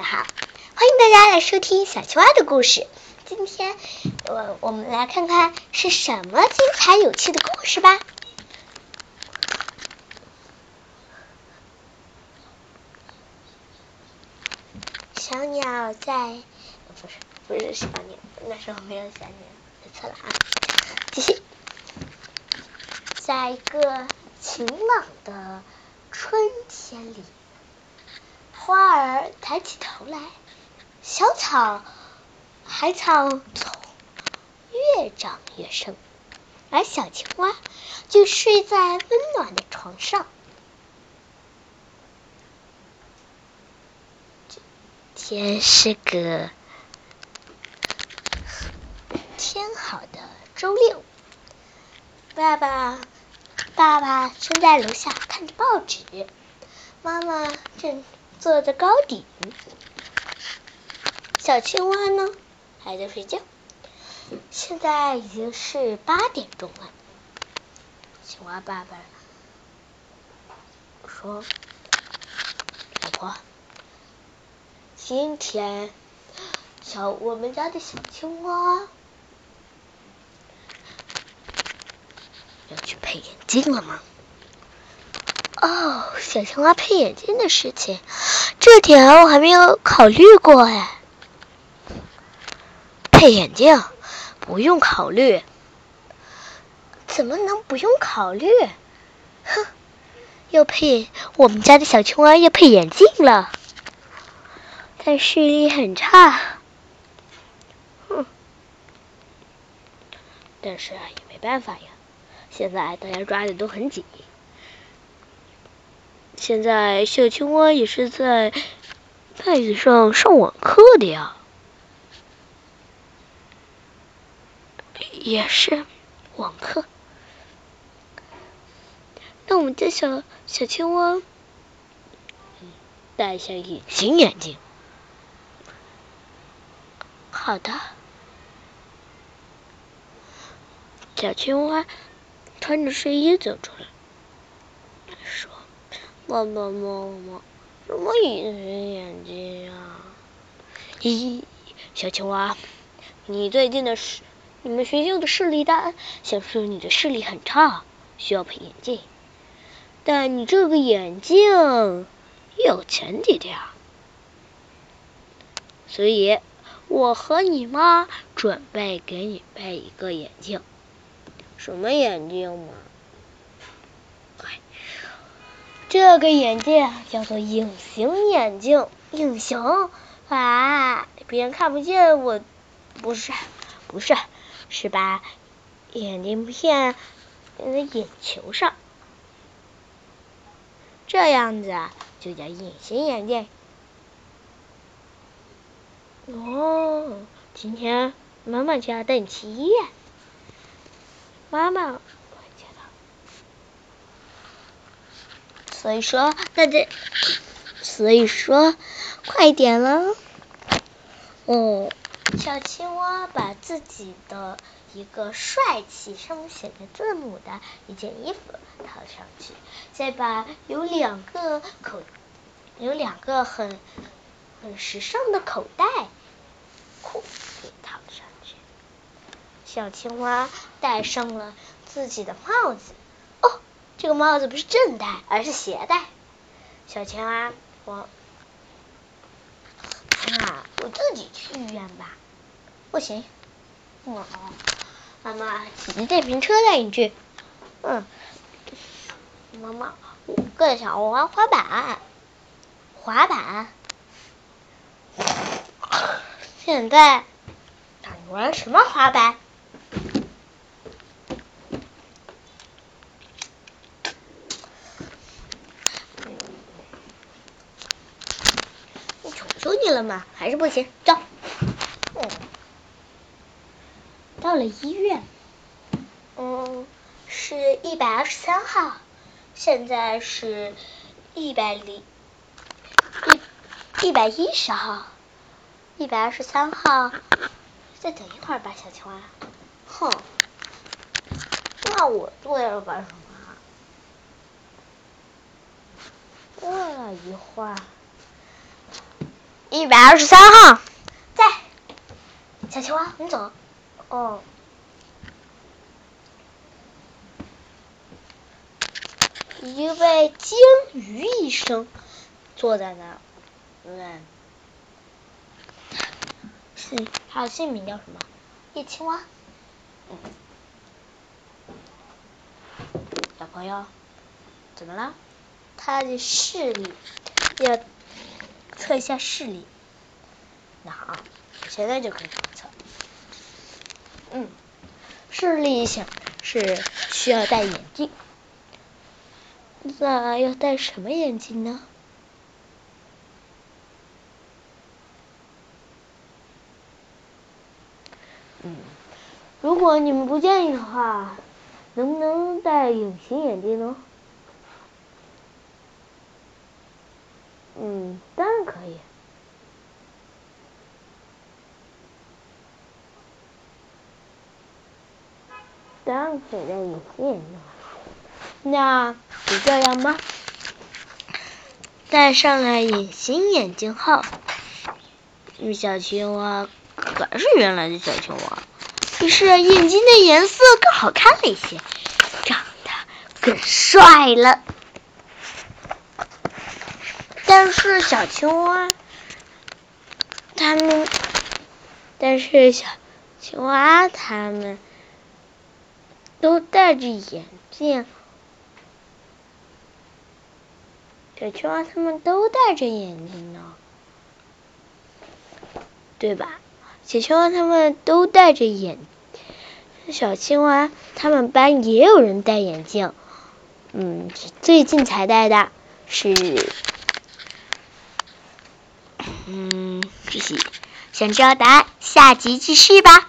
家好，欢迎大家来收听小青蛙的故事。今天我我们来看看是什么精彩有趣的故事吧。小鸟在，不是不是小鸟，那时候没有小鸟，错了啊。继续，在一个晴朗的春天里。花儿抬起头来，小草、海草从越长越深，而小青蛙就睡在温暖的床上。今天是个天好的周六，爸爸爸爸正在楼下看着报纸，妈妈正。坐在高顶，小青蛙呢还在睡觉。现在已经是八点钟了。青蛙爸爸说：“老婆，今天小我们家的小青蛙要去配眼镜了吗？”哦，小青蛙配眼镜的事情，这点我还没有考虑过哎。配眼镜不用考虑，怎么能不用考虑？哼，要配我们家的小青蛙要配眼镜了，但视力很差。哼，但是，也没办法呀，现在大家抓的都很紧。现在小青蛙也是在袋子上上网课的呀，也是网课。那我们家小小青蛙戴下隐形眼镜。好的，小青蛙穿着睡衣走出来。爸爸，妈妈，什么隐形眼镜啊？咦，小青蛙，你最近的视，你们学校的视力单显示你的视力很差，需要配眼镜。但你这个眼镜有前提的呀，所以我和你妈准备给你配一个眼镜。什么眼镜嘛？这个眼镜叫做隐形眼镜，隐形啊，别人看不见我，不是，不是，是把眼镜片在眼球上，这样子就叫隐形眼镜。哦，今天妈妈就要带你去医院，妈妈。所以说，那这，所以说，快点了。哦，小青蛙把自己的一个帅气上面写着字母的一件衣服套上去，再把有两个口，有两个很很时尚的口袋裤给套上去。小青蛙戴上了自己的帽子。这个帽子不是正戴，而是斜戴。小青蛙，我啊，我自己去医院吧。不行，我妈妈骑电瓶车带你去。嗯，妈妈，我更想玩滑板。滑板？现在你玩什么滑板？求你了吗？还是不行，走。嗯，到了医院，嗯，是一百二十三号，现在是一百零一一百一十号，一百二十三号，再等一会儿吧，小青蛙。哼，那我坐在这干什么？过了一会儿。一百二十三号，在。小青蛙，你走。哦。一位鲸鱼医生坐在那儿，嗯，是，他的姓名叫什么？叶青蛙。小朋友，怎么了？他的视力要测一下视力。那好，现在就可以测。嗯，视力想是需要戴眼镜。那要戴什么眼镜呢？嗯，如果你们不介意的话，能不能戴隐形眼镜呢？嗯，当然可以。当然可以隐形眼镜。那就这样吧。戴上了隐形眼镜后，小青蛙还是原来的小青蛙，只是眼睛的颜色更好看了一些，长得更帅了。但是小青蛙，他们，但是小青蛙他们都戴着眼镜。小青蛙他们都戴着眼镜呢，对吧？小青蛙他们都戴着眼，小青蛙他们班也有人戴眼镜，嗯，最近才戴的，是，嗯，继续，想知道答案，下集继续吧。